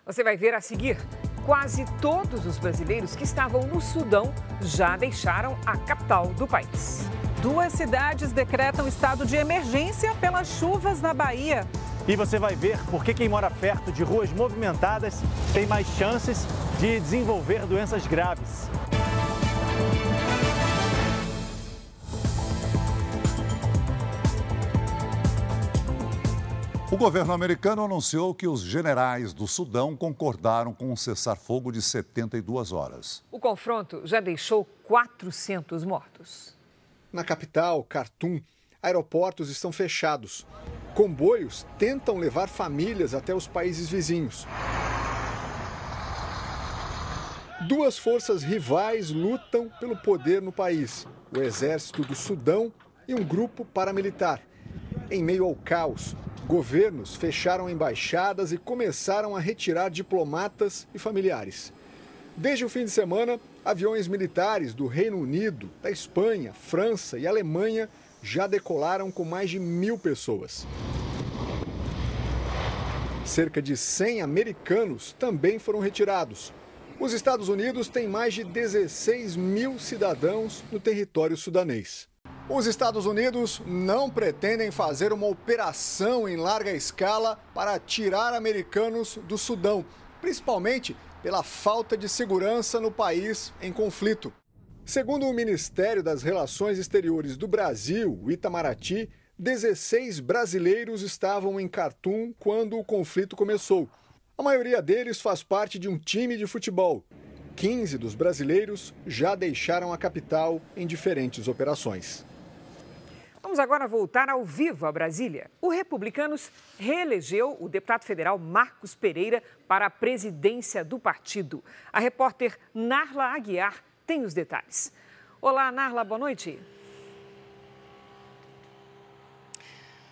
[SPEAKER 3] Você vai ver a seguir. Quase todos os brasileiros que estavam no Sudão já deixaram a capital do país.
[SPEAKER 50] Duas cidades decretam estado de emergência pelas chuvas na Bahia.
[SPEAKER 38] E você vai ver por que quem mora perto de ruas movimentadas tem mais chances de desenvolver doenças graves.
[SPEAKER 2] O governo americano anunciou que os generais do Sudão concordaram com um cessar-fogo de 72 horas.
[SPEAKER 3] O confronto já deixou 400 mortos.
[SPEAKER 51] Na capital, Khartoum, aeroportos estão fechados. Comboios tentam levar famílias até os países vizinhos. Duas forças rivais lutam pelo poder no país: o Exército do Sudão e um grupo paramilitar. Em meio ao caos, governos fecharam embaixadas e começaram a retirar diplomatas e familiares. Desde o fim de semana, aviões militares do Reino Unido, da Espanha, França e Alemanha já decolaram com mais de mil pessoas. Cerca de 100 americanos também foram retirados. Os Estados Unidos têm mais de 16 mil cidadãos no território sudanês. Os Estados Unidos não pretendem fazer uma operação em larga escala para tirar americanos do Sudão, principalmente pela falta de segurança no país em conflito. Segundo o Ministério das Relações Exteriores do Brasil, Itamaraty, 16 brasileiros estavam em Khartoum quando o conflito começou. A maioria deles faz parte de um time de futebol. 15 dos brasileiros já deixaram a capital em diferentes operações.
[SPEAKER 3] Vamos agora voltar ao vivo a Brasília. O Republicanos reelegeu o deputado federal Marcos Pereira para a presidência do partido. A repórter Narla Aguiar tem os detalhes. Olá, Narla, boa noite.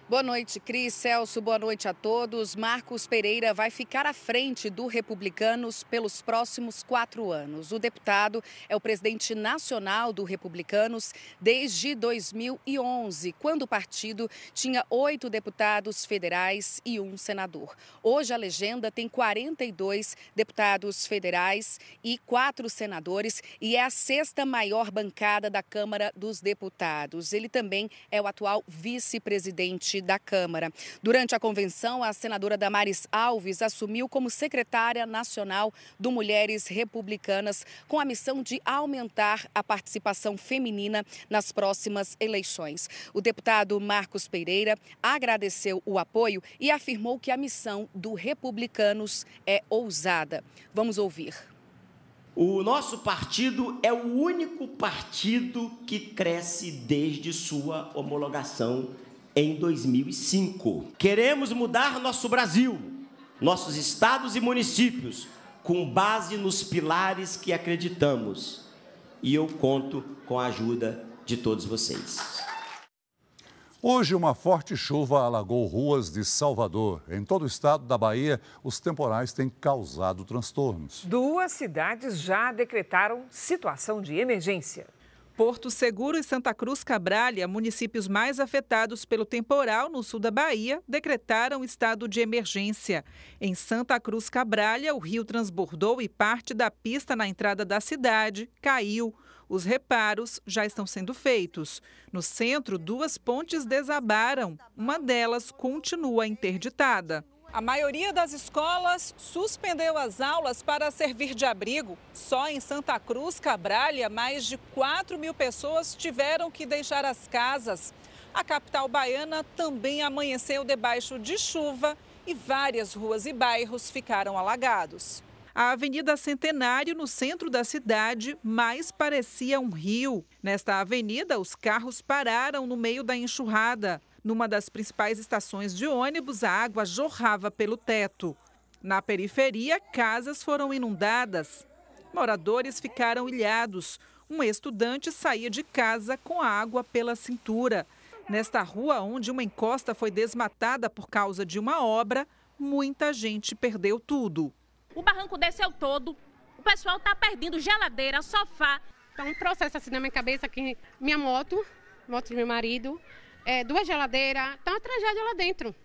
[SPEAKER 52] Boa noite, Cris, Celso, boa noite a todos. Marcos Pereira vai ficar à frente do Republicanos pelos próximos quatro anos. O deputado é o presidente nacional do Republicanos desde 2011, quando o partido tinha oito deputados federais e um senador. Hoje a legenda tem 42 deputados federais e quatro senadores e é a sexta maior bancada da Câmara dos Deputados. Ele também é o atual vice-presidente da Câmara. Durante a convenção, a senadora Damares Alves assumiu como secretária nacional do Mulheres Republicanas, com a missão de aumentar a participação feminina nas próximas eleições. O deputado Marcos Pereira agradeceu o apoio e afirmou que a missão do Republicanos é ousada. Vamos ouvir.
[SPEAKER 53] O nosso partido é o único partido que cresce desde sua homologação em 2005. Queremos mudar nosso Brasil, nossos estados e municípios, com base nos pilares que acreditamos. E eu conto com a ajuda de todos vocês.
[SPEAKER 2] Hoje, uma forte chuva alagou ruas de Salvador. Em todo o estado da Bahia, os temporais têm causado transtornos.
[SPEAKER 3] Duas cidades já decretaram situação de emergência.
[SPEAKER 50] Porto Seguro e Santa Cruz Cabralha, municípios mais afetados pelo temporal no sul da Bahia, decretaram estado de emergência. Em Santa Cruz Cabralha, o rio transbordou e parte da pista na entrada da cidade caiu. Os reparos já estão sendo feitos. No centro, duas pontes desabaram. Uma delas continua interditada. A maioria das escolas suspendeu as aulas para servir de abrigo. Só em Santa Cruz, Cabralha, mais de 4 mil pessoas tiveram que deixar as casas. A capital baiana também amanheceu debaixo de chuva e várias ruas e bairros ficaram alagados. A Avenida Centenário, no centro da cidade, mais parecia um rio. Nesta avenida, os carros pararam no meio da enxurrada. Numa das principais estações de ônibus, a água jorrava pelo teto. Na periferia, casas foram inundadas. Moradores ficaram ilhados. Um estudante saía de casa com a água pela cintura. Nesta rua, onde uma encosta foi desmatada por causa de uma obra, muita gente perdeu tudo.
[SPEAKER 54] O barranco desceu todo, o pessoal está perdendo geladeira, sofá.
[SPEAKER 55] Então, um processo assim na minha cabeça que minha moto, moto do meu marido, é, duas geladeiras, tá uma tragédia lá dentro.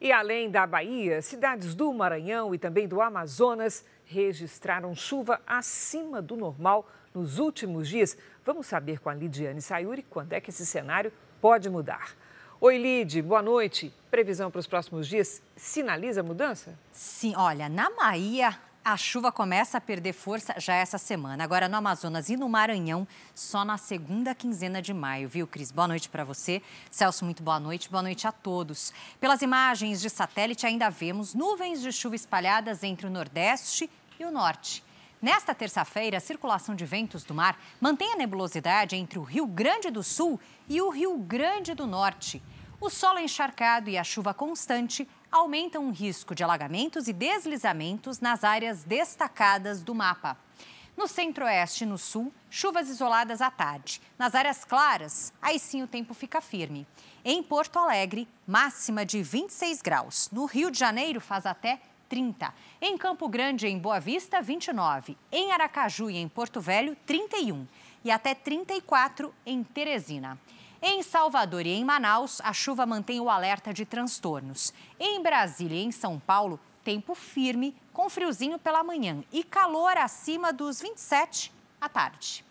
[SPEAKER 3] E além da Bahia, cidades do Maranhão e também do Amazonas registraram chuva acima do normal nos últimos dias. Vamos saber com a Lidiane Sayuri quando é que esse cenário pode mudar. Oi, Lid, boa noite. Previsão para os próximos dias sinaliza mudança?
[SPEAKER 56] Sim, olha, na Bahia a chuva começa a perder força já essa semana. Agora no Amazonas e no Maranhão, só na segunda quinzena de maio, viu, Cris? Boa noite para você. Celso, muito boa noite. Boa noite a todos. Pelas imagens de satélite, ainda vemos nuvens de chuva espalhadas entre o Nordeste e o Norte. Nesta terça-feira, a circulação de ventos do mar mantém a nebulosidade entre o Rio Grande do Sul e o Rio Grande do Norte. O solo encharcado e a chuva constante aumentam o risco de alagamentos e deslizamentos nas áreas destacadas do mapa. No centro-oeste e no sul, chuvas isoladas à tarde. Nas áreas claras, aí sim o tempo fica firme. Em Porto Alegre, máxima de 26 graus. No Rio de Janeiro, faz até 30. Em Campo Grande em Boa Vista, 29. Em Aracaju e em Porto Velho, 31. E até 34 em Teresina. Em Salvador e em Manaus, a chuva mantém o alerta de transtornos. Em Brasília e em São Paulo, tempo firme, com friozinho pela manhã e calor acima dos 27 à tarde.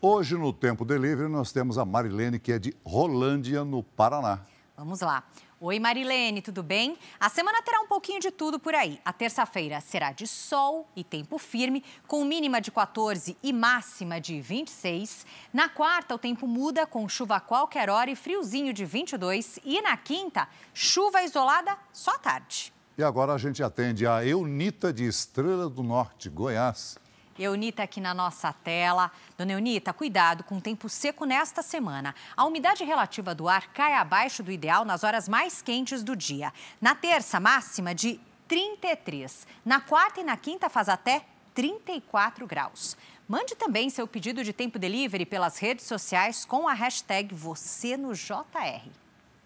[SPEAKER 2] Hoje, no Tempo Delivery, nós temos a Marilene, que é de Rolândia, no Paraná.
[SPEAKER 56] Vamos lá. Oi, Marilene, tudo bem? A semana terá um pouquinho de tudo por aí. A terça-feira será de sol e tempo firme, com mínima de 14 e máxima de 26. Na quarta, o tempo muda, com chuva a qualquer hora e friozinho de 22. E na quinta, chuva isolada só à tarde.
[SPEAKER 2] E agora a gente atende a Eunita de Estrela do Norte, Goiás.
[SPEAKER 56] Eunita aqui na nossa tela. Dona Eunita, cuidado com o tempo seco nesta semana. A umidade relativa do ar cai abaixo do ideal nas horas mais quentes do dia. Na terça, máxima de 33. Na quarta e na quinta faz até 34 graus. Mande também seu pedido de tempo delivery pelas redes sociais com a hashtag você no JR.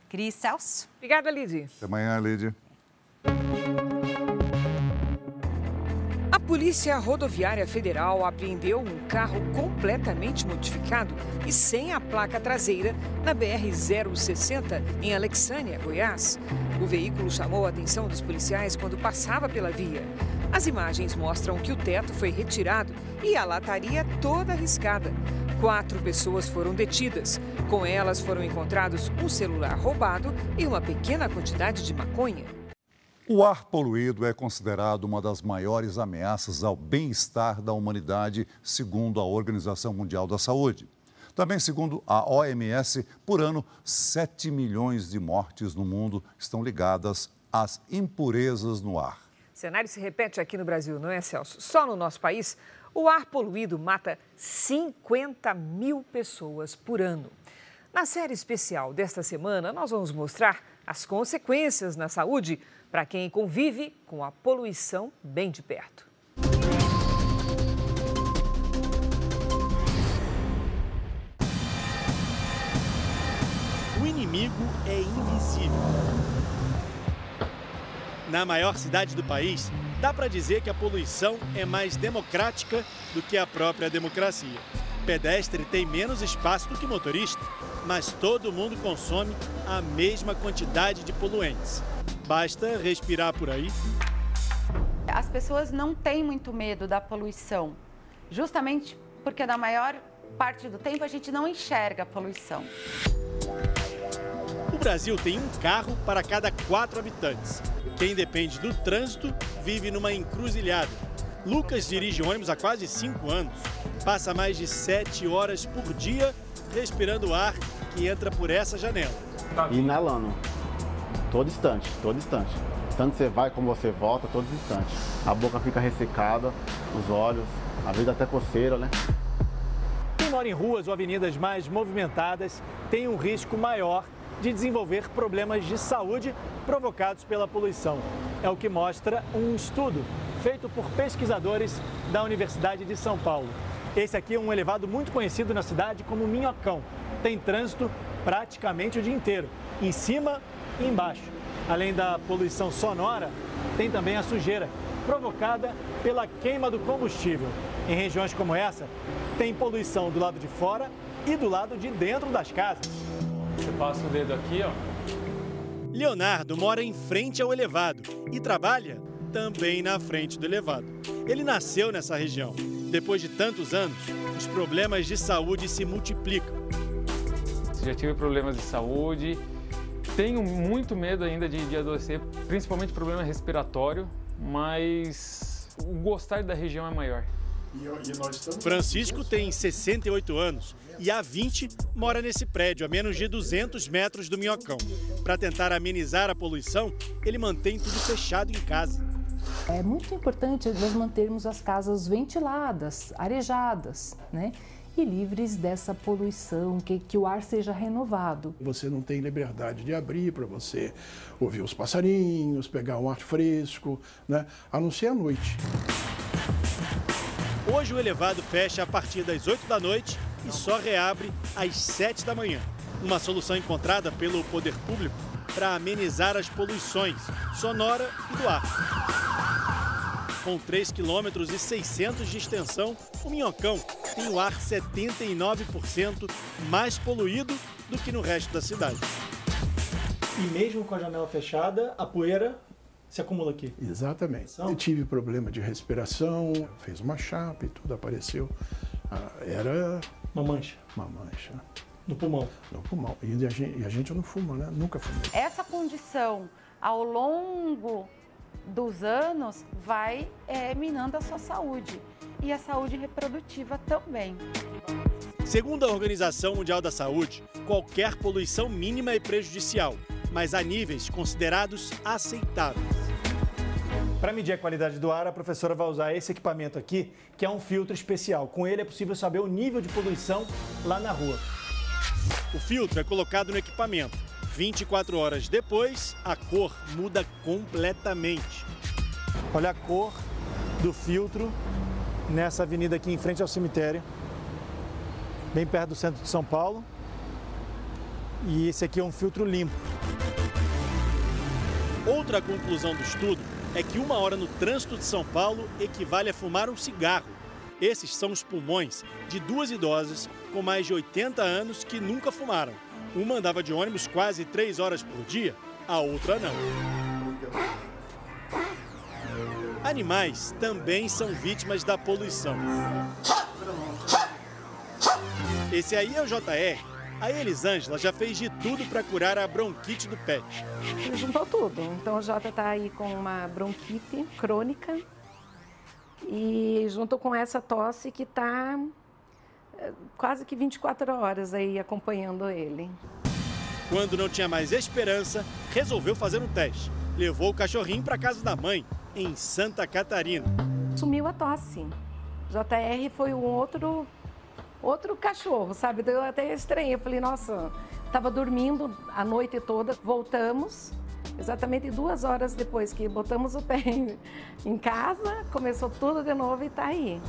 [SPEAKER 56] Cris Celso.
[SPEAKER 3] Obrigada, Lidy.
[SPEAKER 2] Até amanhã, Lidy.
[SPEAKER 3] Polícia Rodoviária Federal apreendeu um carro completamente modificado e sem a placa traseira na BR-060, em Alexânia, Goiás. O veículo chamou a atenção dos policiais quando passava pela via. As imagens mostram que o teto foi retirado e a lataria toda arriscada. Quatro pessoas foram detidas. Com elas foram encontrados um celular roubado e uma pequena quantidade de maconha.
[SPEAKER 2] O ar poluído é considerado uma das maiores ameaças ao bem-estar da humanidade, segundo a Organização Mundial da Saúde. Também, segundo a OMS, por ano, 7 milhões de mortes no mundo estão ligadas às impurezas no ar.
[SPEAKER 3] O cenário se repete aqui no Brasil, não é, Celso? Só no nosso país, o ar poluído mata 50 mil pessoas por ano. Na série especial desta semana, nós vamos mostrar as consequências na saúde para quem convive com a poluição bem de perto.
[SPEAKER 57] O inimigo é invisível. Na maior cidade do país, dá para dizer que a poluição é mais democrática do que a própria democracia. Pedestre tem menos espaço do que motorista, mas todo mundo consome a mesma quantidade de poluentes. Basta respirar por aí.
[SPEAKER 58] As pessoas não têm muito medo da poluição, justamente porque na maior parte do tempo a gente não enxerga a poluição.
[SPEAKER 57] O Brasil tem um carro para cada quatro habitantes. Quem depende do trânsito vive numa encruzilhada. Lucas dirige ônibus há quase cinco anos. Passa mais de sete horas por dia respirando o ar que entra por essa janela.
[SPEAKER 59] Inalando. Todo instante, todo instante. Tanto você vai como você volta, todos os instantes. A boca fica ressecada, os olhos, às vezes até coceira, né?
[SPEAKER 38] Quem mora em ruas ou avenidas mais movimentadas tem um risco maior de desenvolver problemas de saúde provocados pela poluição. É o que mostra um estudo feito por pesquisadores da Universidade de São Paulo. Esse aqui é um elevado muito conhecido na cidade como Minhocão. Tem trânsito praticamente o dia inteiro, em cima e embaixo. Além da poluição sonora, tem também a sujeira, provocada pela queima do combustível. Em regiões como essa, tem poluição do lado de fora e do lado de dentro das casas.
[SPEAKER 60] Você passa o dedo aqui, ó.
[SPEAKER 57] Leonardo mora em frente ao elevado e trabalha também na frente do elevado. Ele nasceu nessa região. Depois de tantos anos, os problemas de saúde se multiplicam.
[SPEAKER 60] Já tive problemas de saúde, tenho muito medo ainda de, de adoecer, principalmente problema respiratório, mas o gostar da região é maior.
[SPEAKER 57] Francisco tem 68 anos e há 20 mora nesse prédio, a menos de 200 metros do Minhocão. Para tentar amenizar a poluição, ele mantém tudo fechado em casa.
[SPEAKER 61] É muito importante nós mantermos as casas ventiladas, arejadas, né? E livres dessa poluição, que, que o ar seja renovado.
[SPEAKER 62] Você não tem liberdade de abrir para você ouvir os passarinhos, pegar um ar fresco, né? a não ser à noite.
[SPEAKER 57] Hoje o elevado fecha a partir das 8 da noite e só reabre às 7 da manhã. Uma solução encontrada pelo poder público para amenizar as poluições sonora e do ar. Com 3 km e 600 de extensão, o Minhocão tem o ar 79% mais poluído do que no resto da cidade.
[SPEAKER 38] E mesmo com a janela fechada, a poeira se acumula aqui.
[SPEAKER 62] Exatamente. Eu tive problema de respiração, fez uma chapa e tudo apareceu. Ah, era.
[SPEAKER 38] Uma mancha.
[SPEAKER 62] Uma mancha.
[SPEAKER 38] No pulmão.
[SPEAKER 62] No pulmão. E a gente, e a gente não fuma, né? Nunca fumei.
[SPEAKER 58] Essa condição, ao longo dos anos, vai é, minando a sua saúde. E a saúde reprodutiva também.
[SPEAKER 57] Segundo a Organização Mundial da Saúde, qualquer poluição mínima é prejudicial, mas há níveis considerados aceitáveis.
[SPEAKER 38] Para medir a qualidade do ar, a professora vai usar esse equipamento aqui, que é um filtro especial. Com ele é possível saber o nível de poluição lá na rua.
[SPEAKER 57] O filtro é colocado no equipamento. 24 horas depois, a cor muda completamente.
[SPEAKER 38] Olha a cor do filtro nessa avenida aqui em frente ao cemitério, bem perto do centro de São Paulo. E esse aqui é um filtro limpo.
[SPEAKER 57] Outra conclusão do estudo é que uma hora no trânsito de São Paulo equivale a fumar um cigarro. Esses são os pulmões de duas idosas com mais de 80 anos que nunca fumaram. Uma andava de ônibus quase três horas por dia, a outra não. Animais também são vítimas da poluição. Esse aí é o JR. A Elisângela já fez de tudo para curar a bronquite do pet.
[SPEAKER 63] Juntou tudo. Então o Jota está aí com uma bronquite crônica e junto com essa tosse que está quase que 24 horas aí acompanhando ele.
[SPEAKER 57] Quando não tinha mais esperança, resolveu fazer um teste. Levou o cachorrinho para casa da mãe, em Santa Catarina.
[SPEAKER 63] Sumiu a tosse. JR foi um outro outro cachorro, sabe? Eu até estranhei. Eu falei, nossa, estava dormindo a noite toda. Voltamos, exatamente duas horas depois que botamos o pé [LAUGHS] em casa, começou tudo de novo e está aí.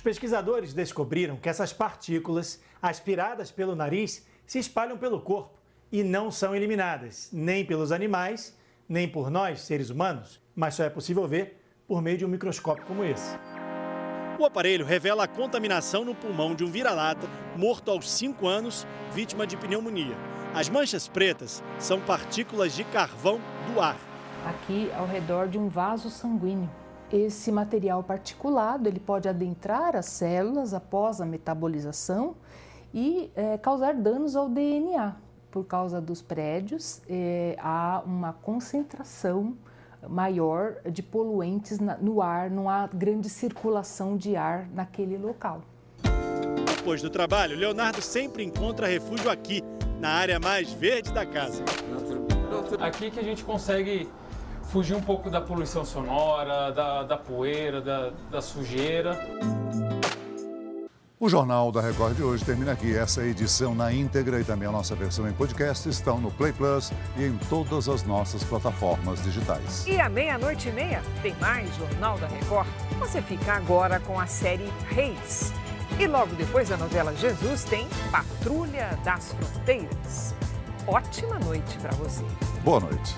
[SPEAKER 38] Os pesquisadores descobriram que essas partículas, aspiradas pelo nariz, se espalham pelo corpo e não são eliminadas, nem pelos animais, nem por nós, seres humanos, mas só é possível ver por meio de um microscópio como esse.
[SPEAKER 57] O aparelho revela a contaminação no pulmão de um vira-lata morto aos 5 anos, vítima de pneumonia. As manchas pretas são partículas de carvão do ar.
[SPEAKER 61] Aqui ao redor de um vaso sanguíneo. Esse material particulado ele pode adentrar as células após a metabolização e é, causar danos ao DNA. Por causa dos prédios, é, há uma concentração maior de poluentes no ar, não há grande circulação de ar naquele local.
[SPEAKER 57] Depois do trabalho, Leonardo sempre encontra refúgio aqui, na área mais verde da casa.
[SPEAKER 60] Aqui que a gente consegue fugir um pouco da poluição sonora, da, da poeira, da, da sujeira.
[SPEAKER 2] O Jornal da Record de hoje termina aqui. Essa edição na íntegra e também a nossa versão em podcast estão no Play Plus e em todas as nossas plataformas digitais.
[SPEAKER 3] E à meia-noite e meia tem mais Jornal da Record. Você fica agora com a série Reis. E logo depois da novela Jesus tem Patrulha das Fronteiras. Ótima noite para você.
[SPEAKER 2] Boa noite.